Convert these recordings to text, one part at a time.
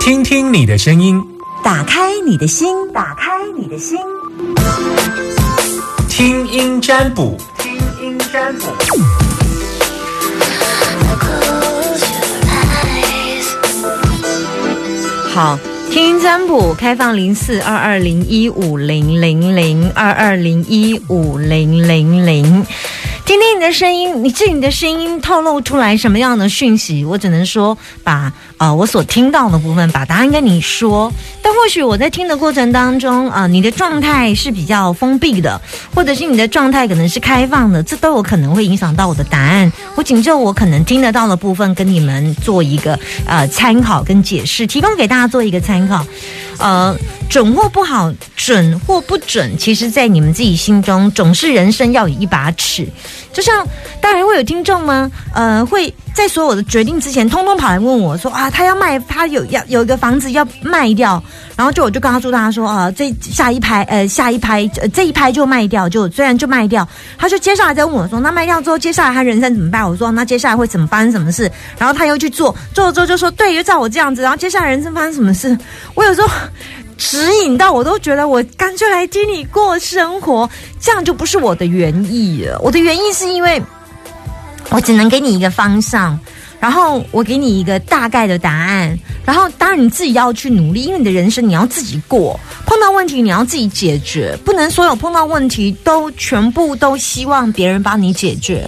听听你的声音，打开你的心，打开你的心，听音占卜，听音占卜。好，听音占卜开放零四二二零一五零零零二二零一五零零零。听听你的声音，你这你的声音透露出来什么样的讯息？我只能说把呃我所听到的部分把答案跟你说。但或许我在听的过程当中啊、你的状态是比较封闭的，或者是你的状态可能是开放的，这都有可能会影响到我的答案。我仅就我可能听得到的部分跟你们做一个呃参考跟解释，提供给大家做一个参考。呃，准或不好，准或不准，其实，在你们自己心中，总是人生要有一把尺。就像，当然会有听众吗？呃，会在所有的决定之前，通通跑来问我说啊，他要卖，他有要有一个房子要卖掉，然后就我就告诉大家说啊，这下一拍，呃，下一拍，呃，这一拍就卖掉，就虽然就卖掉，他就接下来再问我说，那卖掉之后，接下来他人生怎么办？我说那接下来会怎么发生什么事？然后他又去做，做了之后就说对，就照我这样子，然后接下来人生发生什么事？我有时候。指引到我都觉得我干脆来听你过生活，这样就不是我的原意了。我的原意是因为我只能给你一个方向，然后我给你一个大概的答案，然后当然你自己要去努力，因为你的人生你要自己过，碰到问题你要自己解决，不能所有碰到问题都全部都希望别人帮你解决。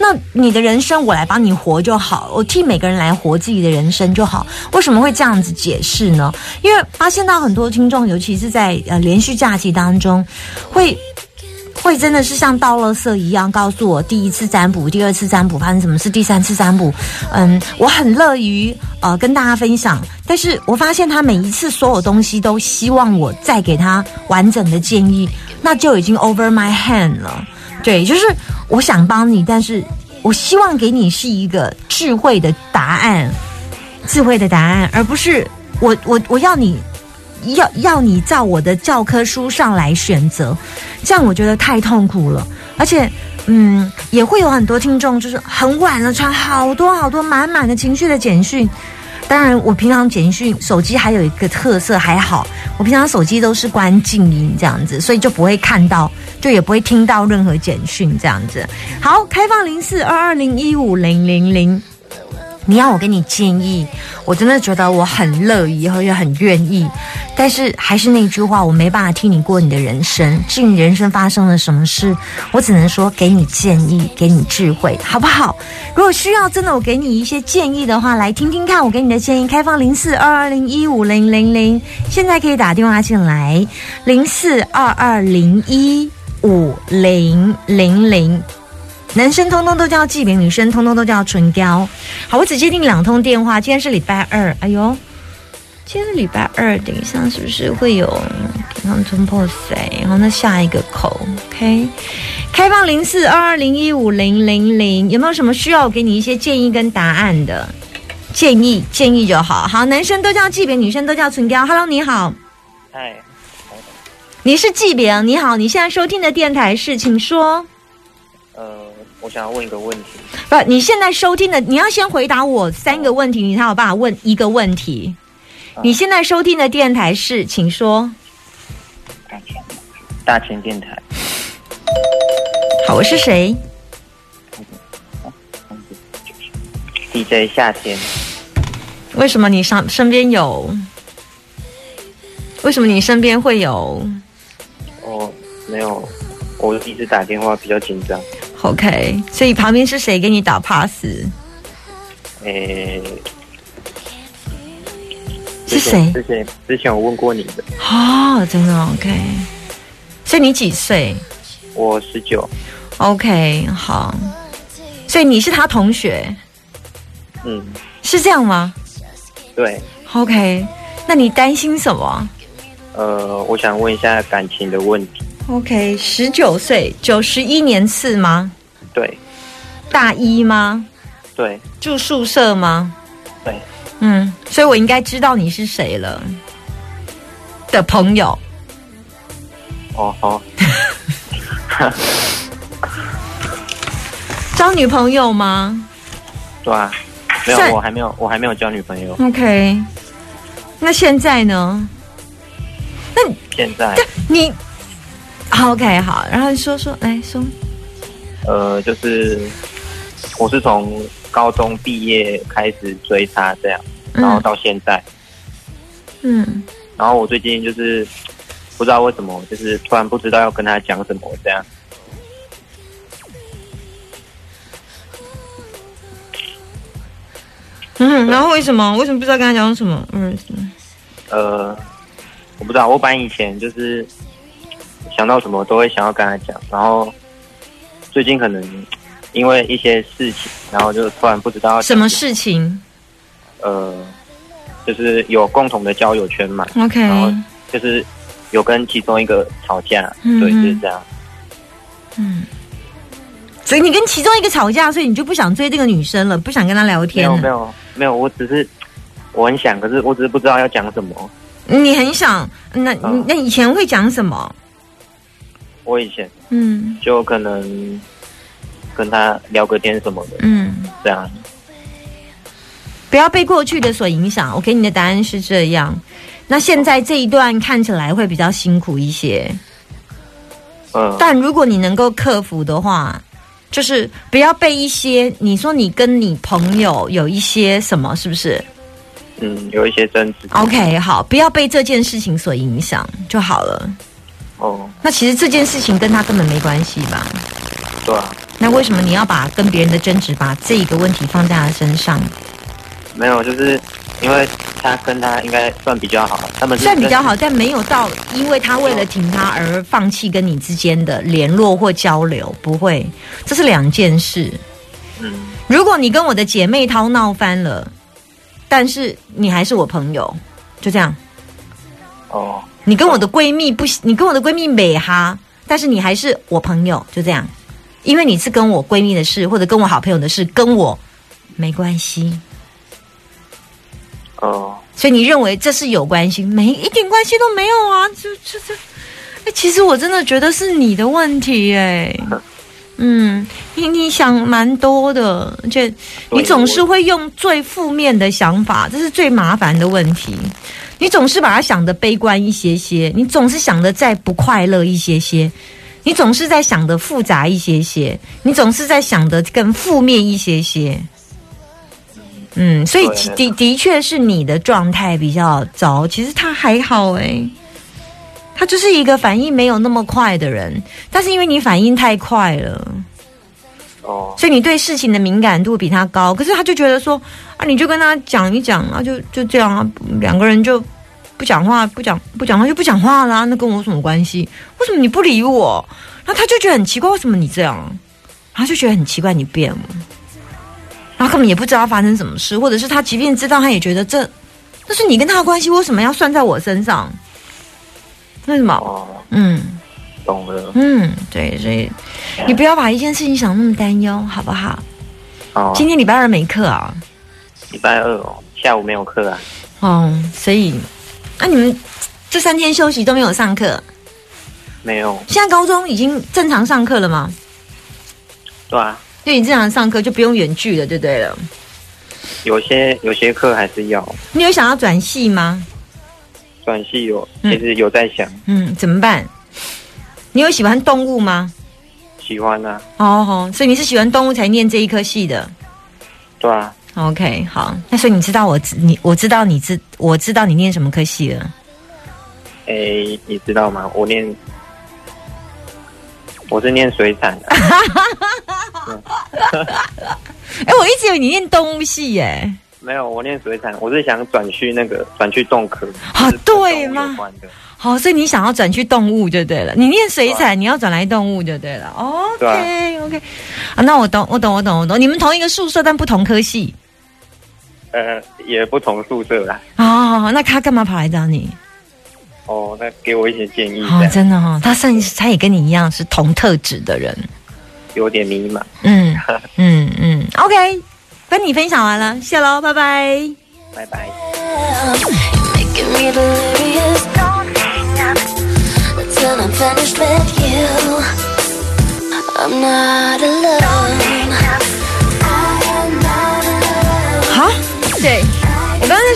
那你的人生我来帮你活就好，我替每个人来活自己的人生就好。为什么会这样子解释呢？因为发现到很多听众，尤其是在呃连续假期当中，会会真的是像倒垃圾一样告诉我第一次占卜、第二次占卜发生什么事，第三次占卜，嗯，我很乐于呃跟大家分享，但是我发现他每一次所有东西都希望我再给他完整的建议，那就已经 over my hand 了。对，就是我想帮你，但是我希望给你是一个智慧的答案，智慧的答案，而不是我我我要你要要你照我的教科书上来选择，这样我觉得太痛苦了，而且。嗯，也会有很多听众，就是很晚了传好多好多满满的情绪的简讯。当然，我平常简讯手机还有一个特色还好，我平常手机都是关静音这样子，所以就不会看到，就也不会听到任何简讯这样子。好，开放零四二二零一五零零零。你要我给你建议，我真的觉得我很乐意，而且很愿意。但是还是那句话，我没办法替你过你的人生。至于你人生发生了什么事，我只能说给你建议，给你智慧，好不好？如果需要真的我给你一些建议的话，来听听看我给你的建议。开放零四二二零一五零零零，现在可以打电话进来，零四二二零一五零零零。男生通通都叫纪饼，女生通通都叫唇膏。好，我只接听两通电话。今天是礼拜二，哎呦，今天是礼拜二，等一下是不是会有健康突破谁？然后那下一个口，OK，开放零四二二零一五零零零，有没有什么需要我给你一些建议跟答案的？建议建议就好。好，男生都叫纪饼，女生都叫唇膏。Hello，你好，嗨，你是纪饼，你好，你现在收听的电台是，请说。呃，我想要问一个问题。不，你现在收听的，你要先回答我三个问题，你才有办法问一个问题。你现在收听的电台是，请说。大千，大千电台。好，我是谁？DJ 夏天，为什么你上身边有？为什么你身边会有哦，没有，我一直打电话比较紧张。？OK，所以旁边是谁给你打 pass？诶，是谁？之前之前我问过你的，哦，真的 OK。所以你几岁我十九，？OK，好。所以你是他同学，嗯，是这样吗对，？OK，那你担心什么呃，我想问一下感情的问题。？OK，十九岁，九十一年次吗？对，大一吗？对，住宿舍吗？对，嗯，所以我应该知道你是谁了的朋友。哦好，交女朋友吗？对没有，我还没有，我还没有交女朋友。OK，那现在呢？那现在你好 OK 好，然后说说来说，呃，就是我是从高中毕业开始追他这样，然后嗯到现在，嗯，然后我最近就是不知道为什么，就是突然不知道要跟他讲什么这样。嗯，然后为什么？为什么不知道跟他讲什么？嗯，呃，我不知道，我本来以前就是想到什么都会想要跟他讲，然后最近可能因为一些事情，然后就突然不知道什么事情呃，就是有共同的交友圈嘛，？OK，然后就是有跟其中一个吵架，嗯对，就是这样。嗯，所以你跟其中一个吵架，所以你就不想追这个女生了，不想跟她聊天了。有没有没有，我只是我很想，可是我只是不知道要讲什么。你很想，那那以前会讲什么？我以前嗯就可能跟他聊个天什么的，嗯，这样。不要被过去的所影响。我给你的答案是这样。那现在这一段看起来会比较辛苦一些，嗯，但如果你能够克服的话，就是不要被一些你说你跟你朋友有一些什么，是不是嗯，有一些争执。？OK，好，不要被这件事情所影响就好了。哦，那其实这件事情跟他根本没关系吧？对啊，那为什么你要把跟别人的争执把这个问题放在他身上？没有，就是因为他跟他应该算比较好，他们算比较好，但没有到因为他为了挺他而放弃跟你之间的联络或交流，不会，这是两件事。嗯，如果你跟我的姐妹淘闹翻了，但是你还是我朋友，就这样。哦，你跟我的闺蜜不，你跟我的闺蜜美哈，但是你还是我朋友，就这样。因为你是跟我闺蜜的事，或者跟我好朋友的事，跟我没关系，哦，所以你认为这是有关系，没一点关系都没有啊！就就这，哎，其实我真的觉得是你的问题哎。嗯，你你想蛮多的，而且你总是会用最负面的想法，这是最麻烦的问题。你总是把它想的悲观一些些，你总是想的再不快乐一些些，你总是在想的复杂一些些，你总是在想的更负面一些些。嗯，所以的的确是你的状态比较糟，其实他还好诶、他就是一个反应没有那么快的人，但是因为你反应太快了，哦，所以你对事情的敏感度比他高。可是他就觉得说啊，你就跟他讲一讲啊，就就这样啊，两个人就不讲话，不讲不讲话就不讲话啦，那跟我有什么关系？为什么你不理我？然后他就觉得很奇怪，为什么你这样？他就觉得很奇怪，你变了。然后根本也不知道发生什么事，或者是他即便知道，他也觉得这那是你跟他的关系，为什么要算在我身上？为什么？哦，嗯懂了。嗯，对，所以你不要把一件事情想那么担忧，好不好？哦，今天礼拜二没课啊，礼拜二哦，下午没有课啊。哦，所以那、你们这三天休息都没有上课，没有，现在高中已经正常上课了吗？对啊，就你正常上课就不用远距了，就对了。有些有些课还是要你有想要转系吗？转系有，嗯其实有在想，嗯，怎么办？你有喜欢动物吗？喜欢啊，哦吼，所以你是喜欢动物才念这一科系的。对啊，OK，好，那所以你知道我知你我知道你知我知道你念什么科系了。诶，你知道吗？我念，我是念水产的，哎，我一直以为你念动物系耶。没有，我念水产，我是想转去那个转去动科，啊对吗好，所以你想要转去动物就对了。你念水产，你要转来动物就对了。OK OK，啊，那我懂，我懂，我懂，我懂。你们同一个宿舍，但不同科系。呃，也不同宿舍啦。哦，那他干嘛跑来找你？哦，那给我一些建议，真的哦，他甚至他也跟你一样是同特质的人。有点迷茫。嗯嗯嗯，OK，跟你分享完了，谢喽，拜拜。拜拜。Making me delirious. Don't hang up till I'm finished with you. I'm not alone. I am not alone. 好，在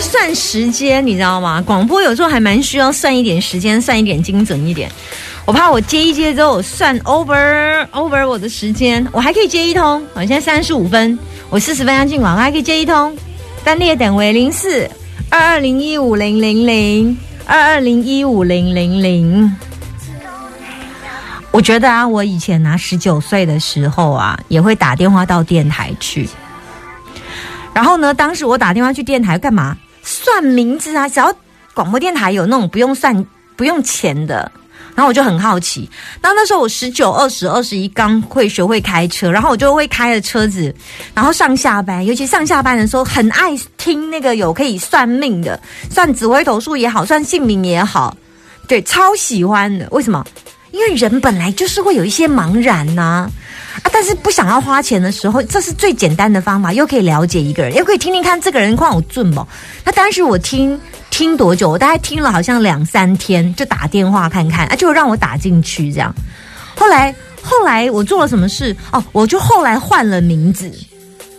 算时间，你知道吗？广播有时候还蛮需要算一点时间，算一点精准一点。我怕我接一接之后，我算 over over 我的时间，我还可以接一通。我现在三十五分，我四十分要进广告，还可以接一通。单列等为零四二二零一五零零零二二零一五零零零。我觉得啊，我以前拿十九岁的时候啊，也会打电话到电台去。然后呢，当时我打电话去电台干嘛？算名字啊！只要广播电台有那种不用算、不用钱的，然后我就很好奇。那那时候我十九、二十、二十一，刚会学会开车，然后我就会开着车子，然后上下班，尤其上下班的时候，很爱听那个有可以算命的，算紫微斗数也好，算姓名也好，对，超喜欢的。为什么？因为人本来就是会有一些茫然呐、啊，但是不想要花钱的时候，这是最简单的方法，又可以了解一个人，又可以听听看这个人况有准不？那当时我听听多久？我大概听了好像两三天，就打电话看看，啊，就让我打进去这样。后来后来我做了什么事？哦，我就后来换了名字。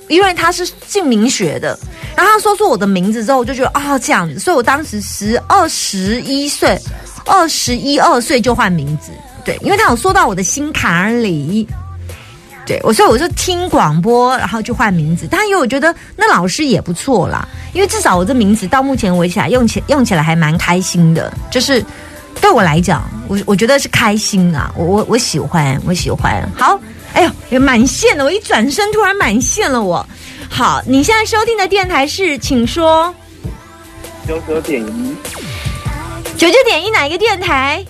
因为他是姓名学的，然后他说出我的名字之后，我就觉得啊、这样子，所以我当时十二十一岁，二十一二岁就换名字，对，因为他有说到我的心坎里，对我，所以我就听广播，然后就换名字。但因为我觉得那老师也不错啦，因为至少我这名字到目前为止来用起用起来还蛮开心的，就是对我来讲，我我觉得是开心啊，我我我喜欢，我喜欢。好，哎呦，也满线了，我一转身突然满线了我。好，你现在收听的电台是，请说九九点一九九点一哪一个电台？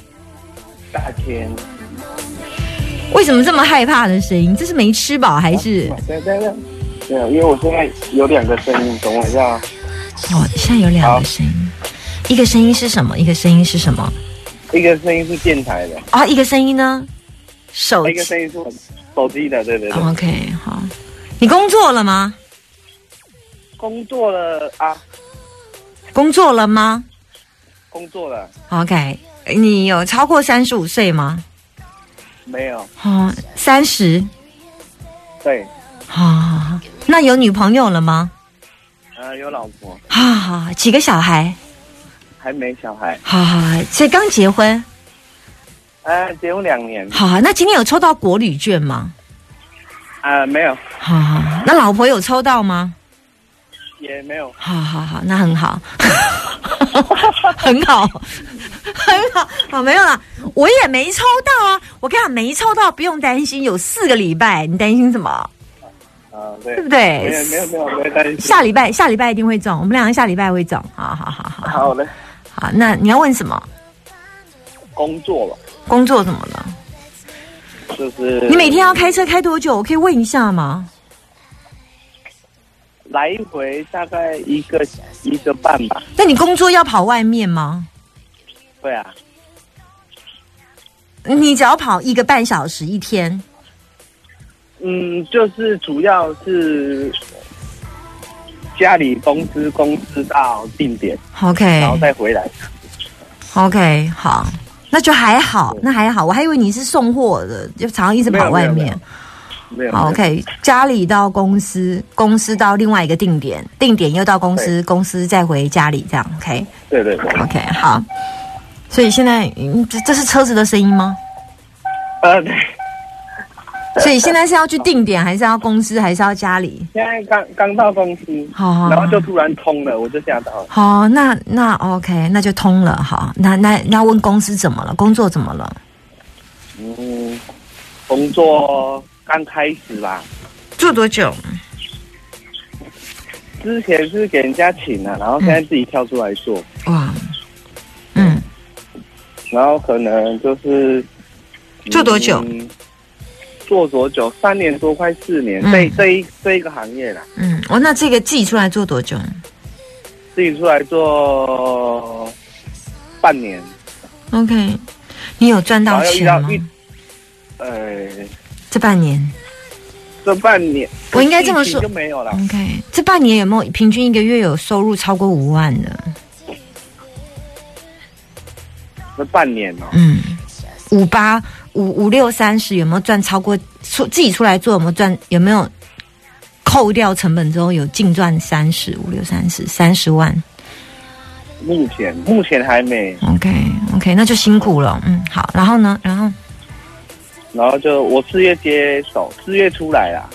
大千。为什么这么害怕的声音？这是没吃饱还是？对对对，没有，因为我现在有两个声音，等我一下。哦，现在有两个声音，一个声音是什么？一个声音是什么？一个声音是电台的，啊、一个声音呢？手机。一个声音是手机的，对对对。OK，好。你工作了吗？工作了啊，工作了吗工作了？OK，你有超过三十五岁吗？没有？哦，三十。对，好好好，那有女朋友了吗？呃，有老婆，好好好，几个小孩？还没小孩，好好好，所以刚结婚。呃，结婚两年，好好，那今天有抽到国旅券吗？呃，没有，好好，好那老婆有抽到吗？也没有，好好好，那很好，很好，很好，好没有了，我也没抽到啊。我跟你讲，没抽到不用担心，有四个礼拜，你担心什么？啊，对对不对没有没有没有担心。下礼拜下礼拜一定会中，我们两个下礼拜会中。好好好好好，好的，好，那你要问什么？工作了，工作怎么了？就是你每天要开车开多久？我可以问一下吗？来回大概一个一个半吧。那你工作要跑外面吗？对啊，你只要跑一个半小时一天。嗯，就是主要是家里公司公司到定点，OK 然后再回来。OK，好，那就还好，那还好。我还以为你是送货的，就常常一直跑外面。没有，好，OK，家里到公司，公司到另外一个定点，定点又到公司，公司再回家里，这样 OK 对对对，OK 好。所以现在，嗯这这是车子的声音吗？呃，对，所以现在是要去定点，还是要公司，还是要家里？现在刚刚到公司，好好好然后就突然通了，我就吓到了。好，那那 OK，那就通了。好，那那那问公司怎么了？工作怎么了？嗯，工作刚开始吧，做多久？之前是给人家请了，然后现在自己跳出来做，哇，嗯，然后可能就是做多久？嗯做多久？三年多，快四年。嗯。这这一这一个行业啦，嗯，哦，那这个自己出来做多久？自己出来做半年，OK，你有赚到钱吗？呃，这半年这半年我应该这么说就没有了。，OK，这半年有没有平均一个月有收入超过五万的？这半年哦，嗯，五八五五六三十有没有赚超过出自己出来做有没有赚？有没有扣掉成本之后有净赚三十五六三十三十万？目前目前还没，OK OK，那就辛苦了。嗯，好，然后呢？然后然后就我四月接手，四月出来啦，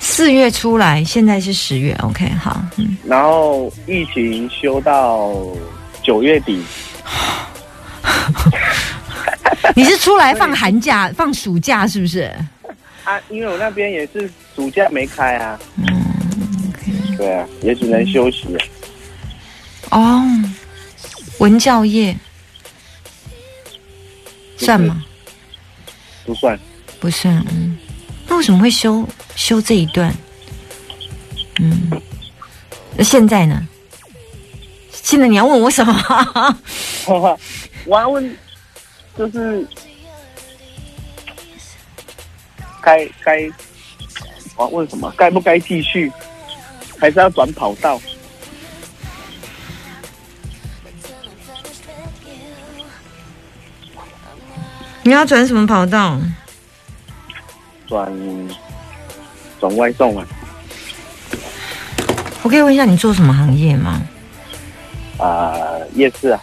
四月出来，现在是十月。OK，好，嗯，然后疫情休到九月底，你是出来放寒假、放暑假是不是？啊，因为我那边也是暑假没开啊，嗯，OK，对啊，也只能休息了。哦，文教业算吗？不算，不算，嗯，那为什么会修修这一段？嗯，那现在呢？现在你要问我什么？我要问，就是该该，我要问什么？该不该继续，还是要转跑道？你要转什么跑道？转转外送啊？我可以问一下你做什么行业吗？啊、夜市啊？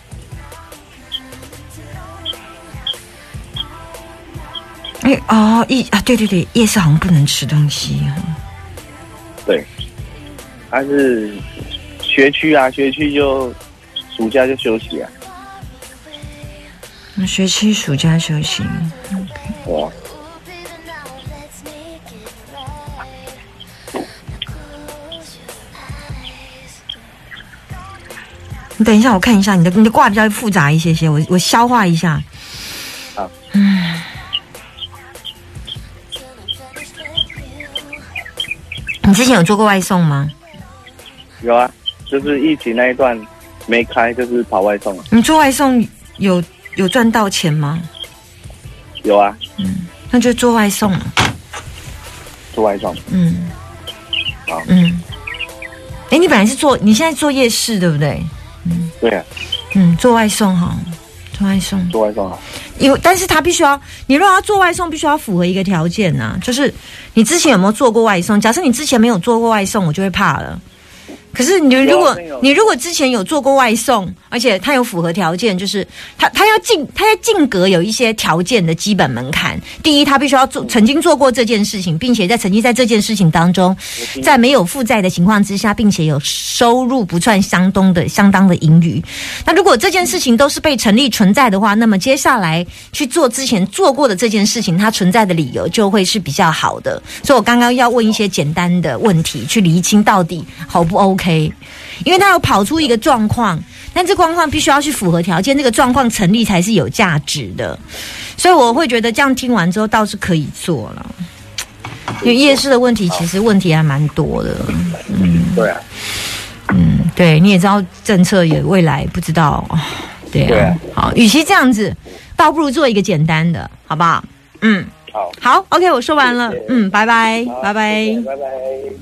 哎哦，夜啊，对对对，夜市好像不能吃东西哦。对，他是学区啊，学区就暑假就休息啊，那学期暑假休息，对啊。你等一下，我看一下你的你的卦比较复杂一些些，我我消化一下。好，嗯，你之前有做过外送吗？有啊，就是疫情那一段没开，就是跑外送啊。你做外送有有赚到钱吗？有啊，嗯那就做外送。做外送。嗯，好嗯。哎，你本来是做，你现在做夜市对不对？嗯对啊，嗯，做外送哈，做外送。做外送啊。因为，但是他必须要，你如果要做外送，必须要符合一个条件呐、就是你之前有没有做过外送？假设你之前没有做过外送，我就会怕了。可是你如果你如果之前有做过外送，而且他有符合条件，就是他他要进他要进格有一些条件的基本门槛。第一，他必须要做曾经做过这件事情，并且在曾经在这件事情当中，在没有负债的情况之下，并且有收入不算相当的相当的盈余。那如果这件事情都是被成立存在的话，那么接下来去做之前做过的这件事情，它存在的理由就会是比较好的。所以我刚刚要问一些简单的问题，去厘清到底好不 OK。因为他有跑出一个状况，但这状况必须要去符合条件，这个状况成立才是有价值的。所以我会觉得这样听完之后倒是可以做了。因为夜市的问题其实问题还蛮多的，嗯对啊，嗯，对，你也知道政策也未来不知道，哦对对好，与其这样子，倒不如做一个简单的，好不好？嗯，好，好，OK，我说完了。谢谢，嗯，拜拜，好拜拜。拜拜。